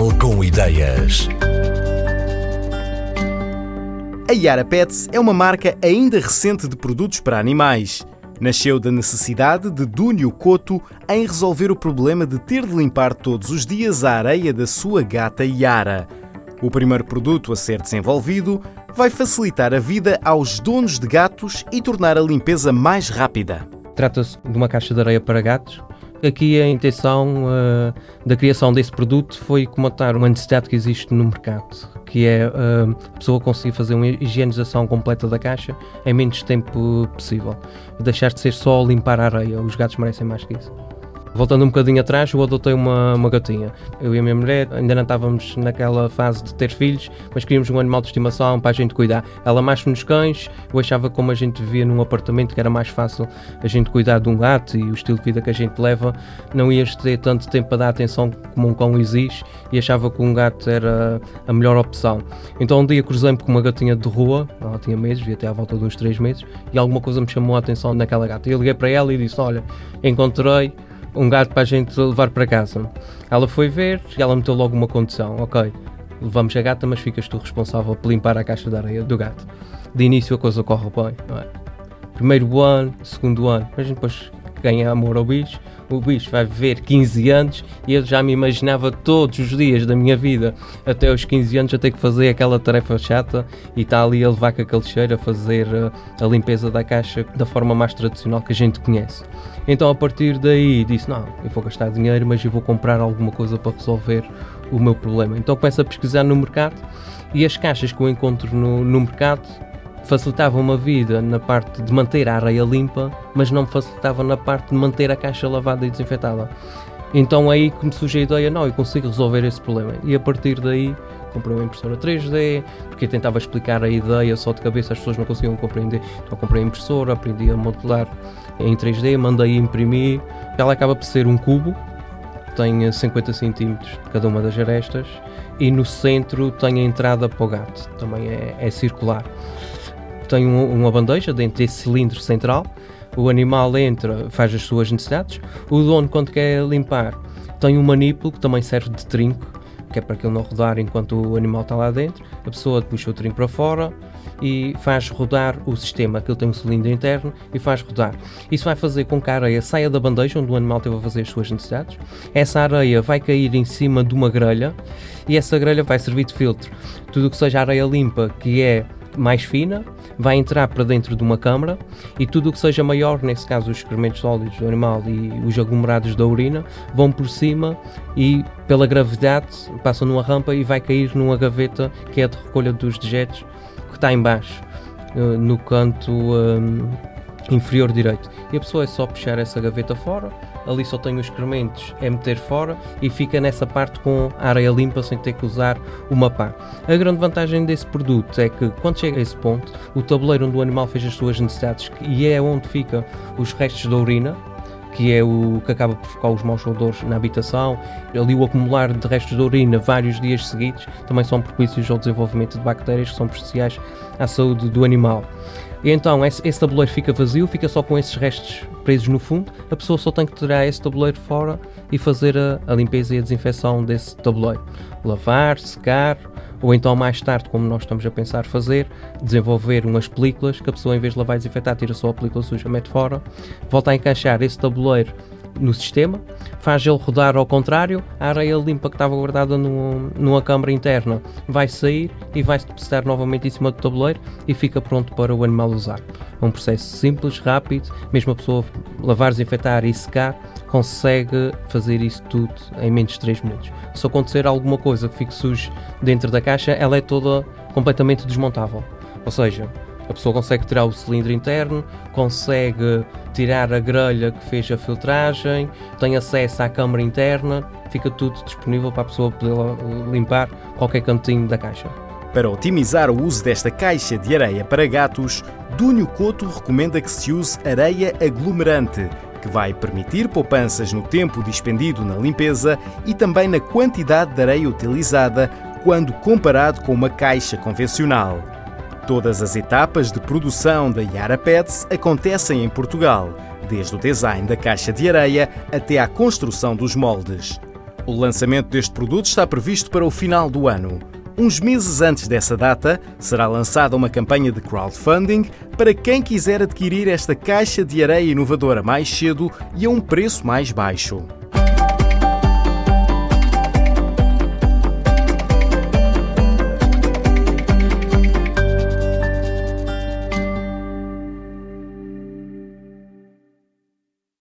Portugal com ideias. A Yara Pets é uma marca ainda recente de produtos para animais. Nasceu da necessidade de Dúnio Coto em resolver o problema de ter de limpar todos os dias a areia da sua gata Yara. O primeiro produto a ser desenvolvido vai facilitar a vida aos donos de gatos e tornar a limpeza mais rápida. Trata-se de uma caixa de areia para gatos Aqui a intenção uh, da criação desse produto foi comatar uma necessidade que existe no mercado, que é uh, a pessoa conseguir fazer uma higienização completa da caixa em menos tempo possível. Deixar de ser só limpar a areia, os gatos merecem mais que isso. Voltando um bocadinho atrás, eu adotei uma, uma gatinha. Eu e a minha mulher ainda não estávamos naquela fase de ter filhos, mas queríamos um animal de estimação para a gente cuidar. Ela mais nos cães, eu achava como a gente vivia num apartamento que era mais fácil a gente cuidar de um gato e o estilo de vida que a gente leva, não ias ter tanto tempo para dar atenção como um cão exige e achava que um gato era a melhor opção. Então um dia cruzei-me com uma gatinha de rua, ela tinha meses, devia ter à volta de uns 3 meses, e alguma coisa me chamou a atenção naquela gata. Eu liguei para ela e disse: Olha, encontrei um gato para a gente levar para casa. Ela foi ver e ela meteu logo uma condição: ok, levamos a gata, mas ficas tu responsável por limpar a caixa de areia do gato. De início a coisa corre bem, é? Primeiro ano, segundo ano, mas depois ganha amor ao bicho, o bicho vai viver 15 anos e eu já me imaginava todos os dias da minha vida, até os 15 anos, a ter que fazer aquela tarefa chata e está ali a levar com aquele cheiro a fazer a, eh, a limpeza da caixa da forma mais tradicional que a gente conhece. Então a partir daí disse: Não, eu vou gastar dinheiro, mas eu vou comprar alguma coisa para resolver o meu problema. Então começo a pesquisar no mercado e as caixas que eu encontro no, no mercado facilitavam uma vida na parte de manter a areia limpa, mas não me facilitava na parte de manter a caixa lavada e desinfetada. Então aí que me surgiu a ideia, não, eu consigo resolver esse problema. E a partir daí comprei uma impressora 3D, porque tentava explicar a ideia só de cabeça, as pessoas não conseguiam compreender. Então comprei a impressora, aprendi a modelar em 3D, mandei imprimir. Ela acaba por ser um cubo, tem 50 cm de cada uma das arestas e no centro tem a entrada para o gato, também é, é circular. Tem um, uma bandeja dentro desse cilindro central, o animal entra, faz as suas necessidades, o dono quando quer limpar tem um manípulo que também serve de trinco, que é para que ele não rodar enquanto o animal está lá dentro, a pessoa puxa o trinco para fora, e faz rodar o sistema, ele tem um cilindro interno e faz rodar. Isso vai fazer com que a areia saia da bandeja onde o animal esteve a fazer as suas necessidades. Essa areia vai cair em cima de uma grelha e essa grelha vai servir de filtro. Tudo o que seja areia limpa, que é mais fina, vai entrar para dentro de uma câmara e tudo o que seja maior, nesse caso os excrementos sólidos do animal e os aglomerados da urina, vão por cima e pela gravidade passam numa rampa e vai cair numa gaveta que é de recolha dos dejetos está em baixo, eh, no canto um, inferior direito. E a pessoa é só puxar essa gaveta fora, ali só tem os excrementos, é meter fora e fica nessa parte com areia limpa sem ter que usar uma pá. A grande vantagem desse produto é que quando chega a esse ponto, o tabuleiro onde o animal fez as suas necessidades e é onde fica os restos da urina, que é o que acaba por focar os maus odores na habitação. Ali o acumular de restos de urina vários dias seguidos também são propícios ao desenvolvimento de bactérias que são prejudiciais à saúde do animal. E então esse, esse, tabuleiro fica vazio, fica só com esses restos presos no fundo. A pessoa só tem que tirar esse tabuleiro fora e fazer a, a limpeza e a desinfecção desse tabuleiro. Lavar, secar, ou então mais tarde, como nós estamos a pensar fazer, desenvolver umas películas que a pessoa em vez de lavar e desinfetar tira só a película suja, mete fora, volta a encaixar esse tabuleiro no sistema, faz ele rodar ao contrário, a areia limpa que estava guardada no, numa câmara interna vai sair e vai se depositar novamente em cima do tabuleiro e fica pronto para o animal usar. É um processo simples, rápido, mesmo a pessoa lavar, desinfetar e secar, consegue fazer isso tudo em menos de 3 minutos. Se acontecer alguma coisa que fique sujo dentro da caixa, ela é toda completamente desmontável. Ou seja, a pessoa consegue tirar o cilindro interno, consegue tirar a grelha que fez a filtragem, tem acesso à câmara interna, fica tudo disponível para a pessoa poder limpar qualquer cantinho da caixa. Para otimizar o uso desta caixa de areia para gatos, Dúnio Couto recomenda que se use areia aglomerante, que vai permitir poupanças no tempo dispendido na limpeza e também na quantidade de areia utilizada quando comparado com uma caixa convencional. Todas as etapas de produção da Yara Pets acontecem em Portugal, desde o design da caixa de areia até à construção dos moldes. O lançamento deste produto está previsto para o final do ano. Uns meses antes dessa data, será lançada uma campanha de crowdfunding para quem quiser adquirir esta caixa de areia inovadora mais cedo e a um preço mais baixo.